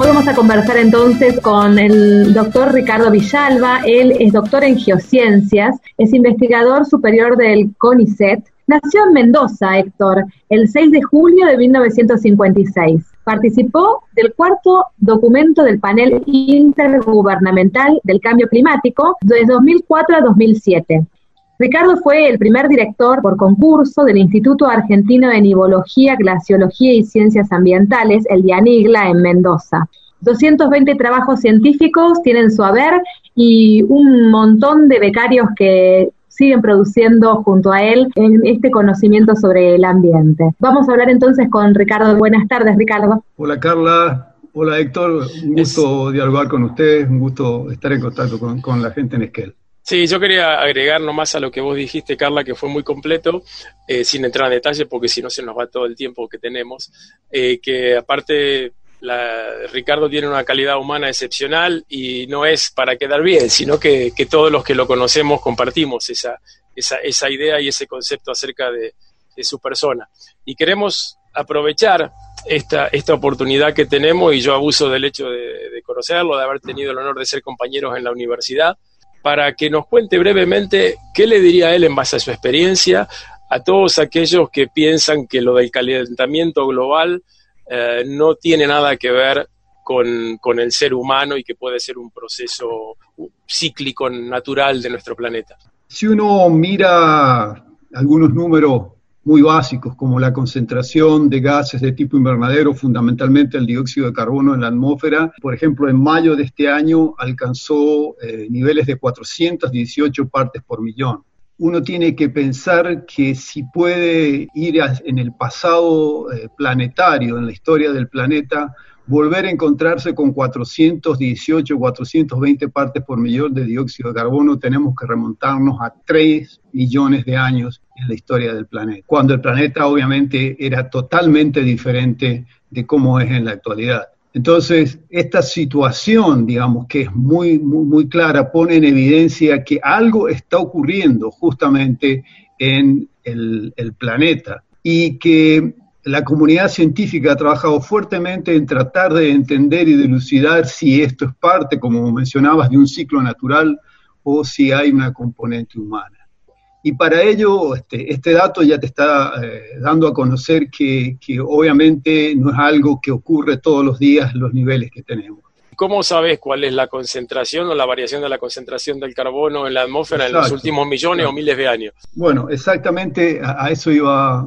Hoy vamos a conversar entonces con el doctor Ricardo Villalba. Él es doctor en geociencias, es investigador superior del CONICET. Nació en Mendoza, Héctor, el 6 de julio de 1956. Participó del cuarto documento del panel intergubernamental del cambio climático de 2004 a 2007. Ricardo fue el primer director por concurso del Instituto Argentino de Nivología, Glaciología y Ciencias Ambientales, el DIANIGLA, en Mendoza. 220 trabajos científicos tienen su haber y un montón de becarios que siguen produciendo junto a él en este conocimiento sobre el ambiente. Vamos a hablar entonces con Ricardo. Buenas tardes, Ricardo. Hola, Carla. Hola, Héctor. Un gusto dialogar con ustedes, un gusto estar en contacto con, con la gente en Esquel. Sí, yo quería agregar nomás a lo que vos dijiste, Carla, que fue muy completo, eh, sin entrar en detalle, porque si no se nos va todo el tiempo que tenemos, eh, que aparte la, Ricardo tiene una calidad humana excepcional y no es para quedar bien, sino que, todos los que lo conocemos compartimos esa, esa, esa idea y ese concepto acerca de, su persona. Y queremos aprovechar esta, esta oportunidad que tenemos, y yo abuso del hecho de, de conocerlo, de haber tenido el honor de ser compañeros en la universidad, para que nos cuente brevemente qué le diría él en base a su experiencia a todos aquellos que piensan que lo del calentamiento global eh, no tiene nada que ver con, el ser humano y que puede ser un proceso cíclico natural de nuestro planeta. Si uno mira algunos números muy básicos como la concentración de gases de tipo invernadero, fundamentalmente el dióxido de carbono en la atmósfera. Por ejemplo, en mayo de este año alcanzó eh, niveles de 418 partes por millón. Uno tiene que pensar que si puede ir en el pasado eh, planetario, en la historia del planeta, volver a encontrarse con 418, 420 partes por millón de dióxido de carbono, tenemos que remontarnos a 3 millones de años en la historia del planeta, cuando el planeta obviamente era totalmente diferente de cómo es en la actualidad. Entonces, esta situación, digamos, que es muy, muy, muy clara, pone en evidencia que algo está ocurriendo justamente en el, el planeta y que la comunidad científica ha trabajado fuertemente en tratar de entender y dilucidar si esto es parte, como mencionabas, de un ciclo natural o si hay una componente humana. Y para ello, este, este dato ya te está eh, dando a conocer que, que, obviamente no es algo que ocurre todos los días los niveles que tenemos. ¿Cómo sabes cuál es la concentración o la variación de la concentración del carbono en la atmósfera en los últimos millones o miles de años? Bueno, exactamente a, eso iba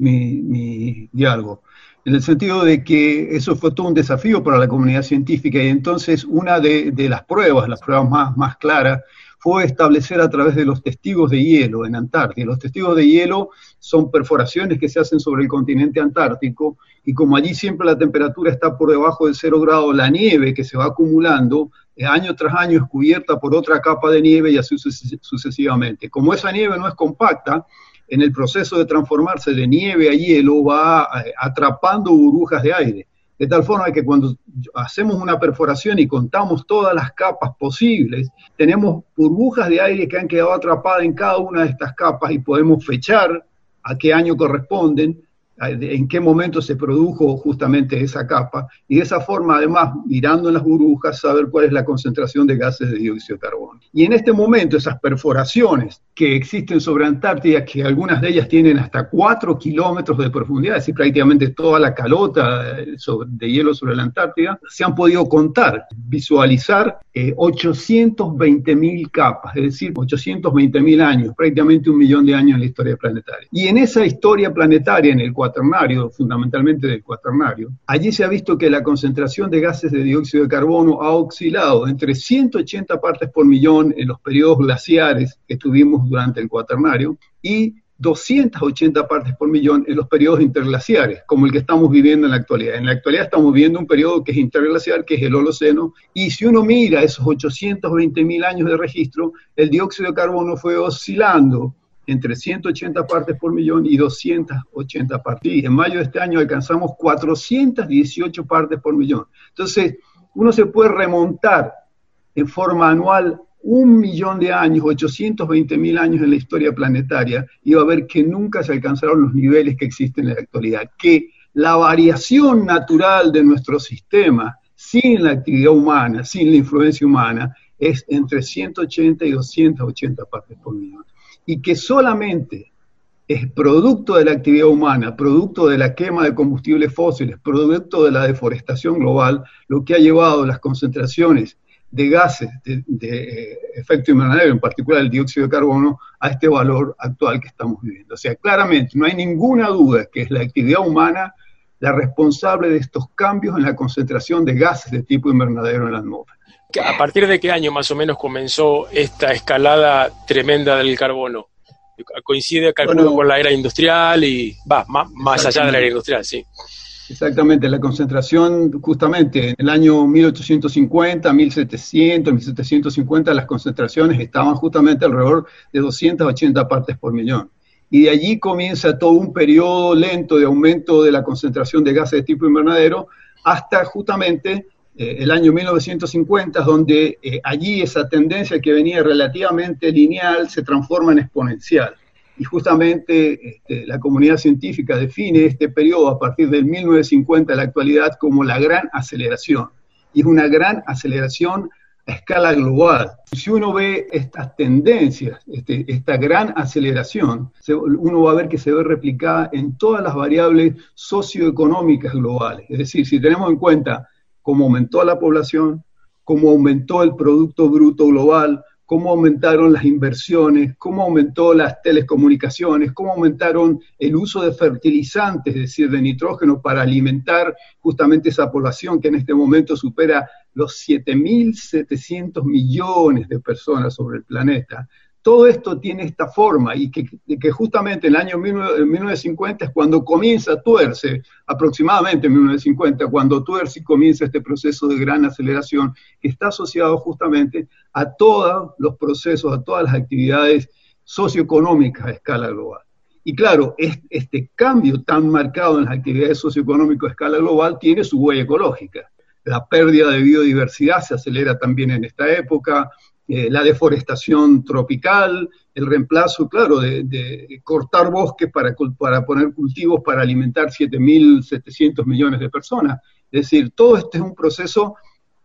mi, diálogo, en el sentido de que eso fue todo un desafío para la comunidad científica y entonces una de, las pruebas, las pruebas más, más claras, fue establecer a través de los testigos de hielo en Antártida. Los testigos de hielo son perforaciones que se hacen sobre el continente antártico y como allí siempre la temperatura está por debajo del cero grado, la nieve que se va acumulando año tras año es cubierta por otra capa de nieve y así sucesivamente. Como esa nieve no es compacta, en el proceso de transformarse de nieve a hielo va eh, atrapando burbujas de aire. De tal forma que cuando hacemos una perforación y contamos todas las capas posibles, tenemos burbujas de aire que han quedado atrapadas en cada una de estas capas y podemos fechar a qué año corresponden, en qué momento se produjo justamente esa capa, y de esa forma, además, mirando en las burbujas, saber cuál es la concentración de gases de dióxido de carbono. Y en este momento, esas perforaciones que existen sobre Antártida, que algunas de ellas tienen hasta 4 kilómetros de profundidad, es decir, prácticamente toda la calota eh, de hielo sobre la Antártida, se han podido contar, visualizar 820 eh, mil capas, es decir, 820 mil años, prácticamente un millón de años en la historia planetaria. Y en esa historia planetaria, en el cuaternario, fundamentalmente del cuaternario, allí se ha visto que la concentración de gases de dióxido de carbono ha oscilado entre 180 partes por millón en los periodos glaciares que tuvimos durante el cuaternario y 280 partes por millón en los periodos interglaciares, como el que estamos viviendo en la actualidad. En la actualidad estamos viviendo un periodo que es interglacial, que es el Holoceno, y si uno mira esos 820 mil años de registro, el dióxido de carbono fue oscilando entre 180 partes por millón y 280 partes. Y en mayo de este año alcanzamos 418 partes por millón. Entonces, uno se puede remontar en forma anual un millón de años, 820 mil años en la historia planetaria, y va a ver que nunca se alcanzaron los niveles que existen en la actualidad, que la variación natural de nuestro sistema sin la actividad humana, sin la influencia humana, es entre 180 y 280 partes por millón. Y que solamente es producto de la actividad humana, producto de la quema de combustibles fósiles, producto de la deforestación global, lo que ha llevado las concentraciones de gases de, eh, efecto invernadero, en particular el dióxido de carbono, a este valor actual que estamos viviendo. O sea, claramente no hay ninguna duda que es la actividad humana la responsable de estos cambios en la concentración de gases de tipo invernadero en la atmósfera. ¿A partir de qué año más o menos comenzó esta escalada tremenda del carbono? Coincide, con la era industrial y va, más allá de la era industrial, sí. Exactamente, la concentración justamente en el año 1850, 1700, 1750, las concentraciones estaban justamente alrededor de 280 partes por millón. Y de allí comienza todo un periodo lento de aumento de la concentración de gases de tipo invernadero hasta justamente eh, el año 1950, donde eh, allí esa tendencia que venía relativamente lineal se transforma en exponencial y justamente este, la comunidad científica define este periodo a partir del 1950 a la actualidad como la gran aceleración. Y es una gran aceleración a escala global. Si uno ve estas tendencias, este, esta gran aceleración, uno va a ver que se ve replicada en todas las variables socioeconómicas globales. Es decir, si tenemos en cuenta cómo aumentó la población, cómo aumentó el Producto Bruto Global, cómo aumentaron las inversiones, cómo aumentó las telecomunicaciones, cómo aumentaron el uso de fertilizantes, es decir, de nitrógeno para alimentar justamente esa población que en este momento supera los 7.700 millones de personas sobre el planeta todo esto tiene esta forma y que, justamente en el año 1950 es cuando comienza tuerce, aproximadamente en 1950, cuando tuerce y comienza este proceso de gran aceleración que está asociado justamente a todos los procesos, a todas las actividades socioeconómicas a escala global. Y claro, este cambio tan marcado en las actividades socioeconómicas a escala global tiene su huella ecológica. La pérdida de biodiversidad se acelera también en esta época, eh, la deforestación tropical, el reemplazo, claro, de, cortar bosques para, para, poner cultivos para alimentar 7.700 millones de personas. Es decir, todo este es un proceso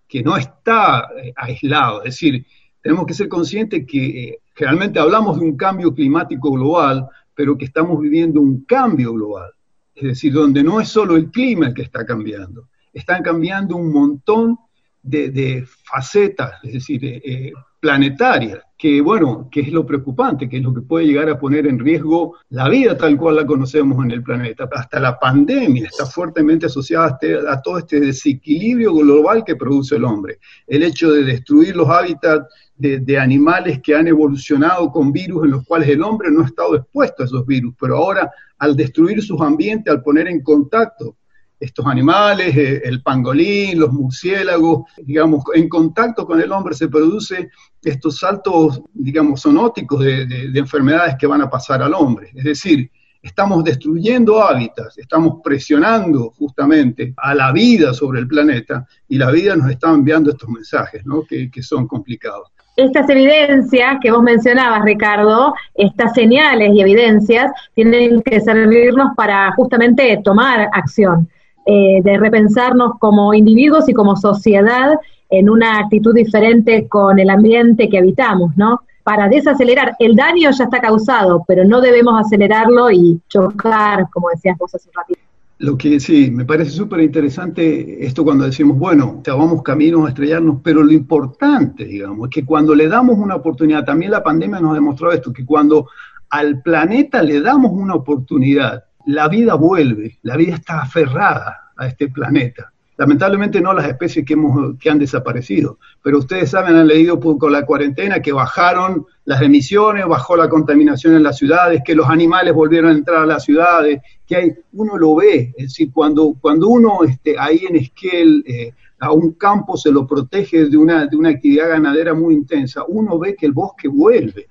que no está eh, aislado. Es decir, tenemos que ser conscientes que eh, generalmente hablamos de un cambio climático global, pero que estamos viviendo un cambio global. Es decir, donde no es solo el clima el que está cambiando, están cambiando un montón de, facetas, es decir, planetaria, que bueno, que es lo preocupante, que es lo que puede llegar a poner en riesgo la vida tal cual la conocemos en el planeta. Hasta la pandemia está fuertemente asociada a, este, todo este desequilibrio global que produce el hombre. El hecho de destruir los hábitats de, de, animales que han evolucionado con virus en los cuales el hombre no ha estado expuesto a esos virus, pero ahora al destruir sus ambientes, al poner en contacto estos animales, eh, el pangolín, los murciélagos, digamos, en contacto con el hombre se produce estos saltos, digamos, sonóticos de, enfermedades que van a pasar al hombre. Es decir, estamos destruyendo hábitats, estamos presionando justamente a la vida sobre el planeta y la vida nos está enviando estos mensajes, ¿no? que, que son complicados estas evidencias que vos mencionabas, Ricardo, estas señales y evidencias tienen que servirnos para justamente tomar acción. Eh, de repensarnos como individuos y como sociedad en una actitud diferente con el ambiente que habitamos, ¿no? Para desacelerar, el daño ya está causado, pero no debemos acelerarlo y chocar, como decías vos hace un. Lo que sí, me parece súper interesante esto cuando decimos, bueno, te vamos camino a estrellarnos, pero lo importante, digamos, es que cuando le damos una oportunidad, también la pandemia nos demostró esto, que cuando al planeta le damos una oportunidad, la vida vuelve, la vida está aferrada a este planeta. Lamentablemente no las especies que, hemos, que han desaparecido, pero ustedes saben, han leído con la cuarentena que bajaron las emisiones, bajó la contaminación en las ciudades, que los animales volvieron a entrar a las ciudades, que hay, uno lo ve, es decir, cuando, cuando uno este, ahí en Esquel, eh, a un campo se lo protege de una, de una actividad ganadera muy intensa, uno ve que el bosque vuelve,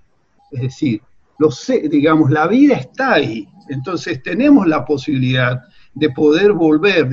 es decir, lo sé, digamos, la vida está ahí, entonces tenemos la posibilidad de poder volver,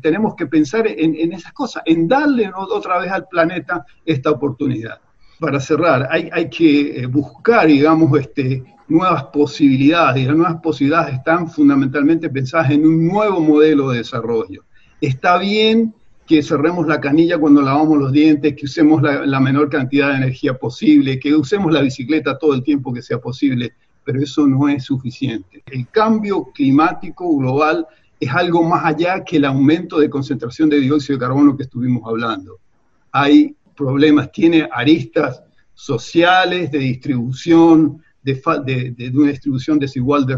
tenemos que pensar en, esas cosas, en darle otra vez al planeta esta oportunidad. Para cerrar, hay, hay que eh, buscar, digamos, este, nuevas posibilidades, y las nuevas posibilidades están fundamentalmente pensadas en un nuevo modelo de desarrollo. Está bien que cerremos la canilla cuando lavamos los dientes, que usemos la, menor cantidad de energía posible, que usemos la bicicleta todo el tiempo que sea posible, pero eso no es suficiente. El cambio climático global es algo más allá que el aumento de concentración de dióxido de carbono que estuvimos hablando. Hay problemas, tiene aristas sociales, de distribución, de, una distribución desigual de,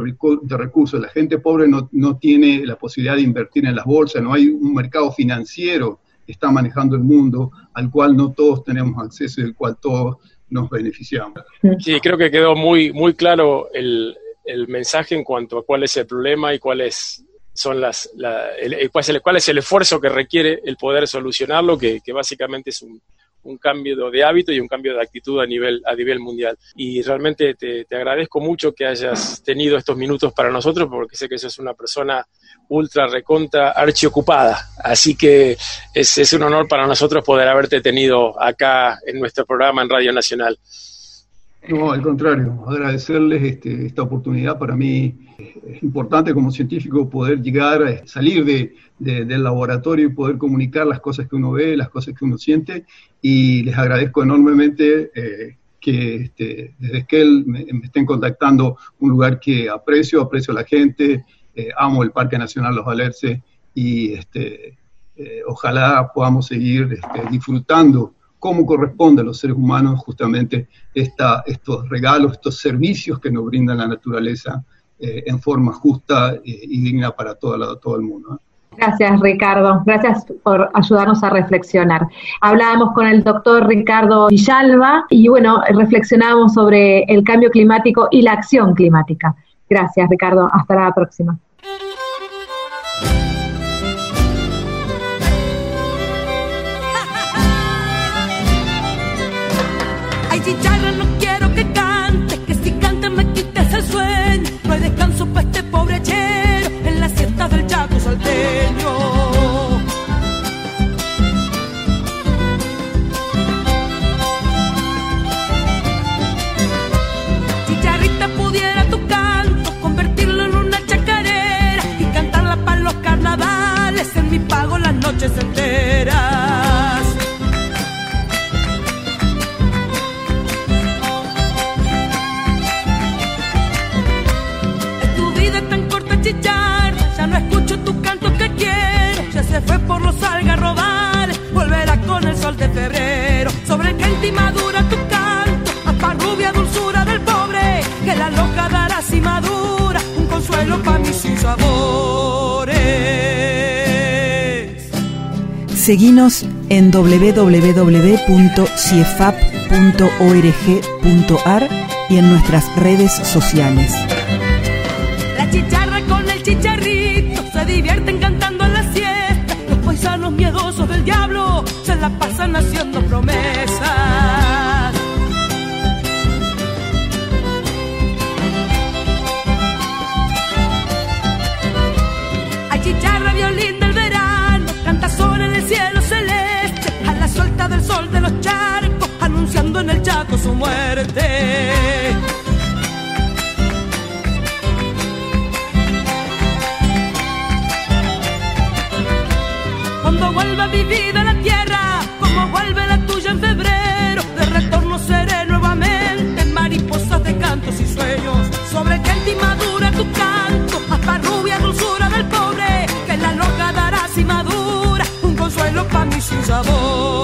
recursos. La gente pobre no, tiene la posibilidad de invertir en las bolsas, no hay un mercado financiero que está manejando el mundo al cual no todos tenemos acceso y del cual todos nos beneficiamos. Sí, creo que quedó muy, muy claro el, mensaje en cuanto a cuál es el problema y cuáles son las, cuál, es el, esfuerzo que requiere el poder solucionarlo, que básicamente es un, un cambio de hábito y un cambio de actitud a nivel, a nivel mundial. Y realmente te, agradezco mucho que hayas tenido estos minutos para nosotros, porque sé que sos una persona ultra recontra archiocupada. Así que es, es un honor para nosotros poder haberte tenido acá en nuestro programa en Radio Nacional. No, al contrario, agradecerles este, esta oportunidad. Para mí es importante como científico poder llegar a salir de, del laboratorio y poder comunicar las cosas que uno ve, las cosas que uno siente. Y les agradezco enormemente eh, que este, desde que me, me, estén contactando, un lugar que aprecio, aprecio a la gente, eh, amo el Parque Nacional Los Valerces y este, eh, ojalá podamos seguir este, disfrutando cómo corresponde a los seres humanos justamente esta, estos regalos, estos servicios que nos brinda la naturaleza eh, en forma justa eh, y digna para todo, todo el mundo. Gracias, Ricardo. Gracias por ayudarnos a reflexionar. Hablábamos con el doctor Ricardo Villalba y, bueno, reflexionábamos sobre el cambio climático y la acción climática. Gracias, Ricardo. Hasta la próxima. Chicharrita Seguinos en www.ciefap.org.ar y en nuestras redes sociales. La chicharra con el chicharrito se divierten cantando en la siesta. Los paisanos miedosos del diablo se la pasan haciendo promesas. Del sol de los charcos, anunciando en el chaco su muerte. Cuando vuelva mi vida a la tierra, como vuelve la tuya en febrero, de retorno seré nuevamente mariposas de cantos y sueños. Sobre que madura tu canto, hasta rubia dulzura del pobre, que la loca dará si madura, un consuelo para mi sin sabor.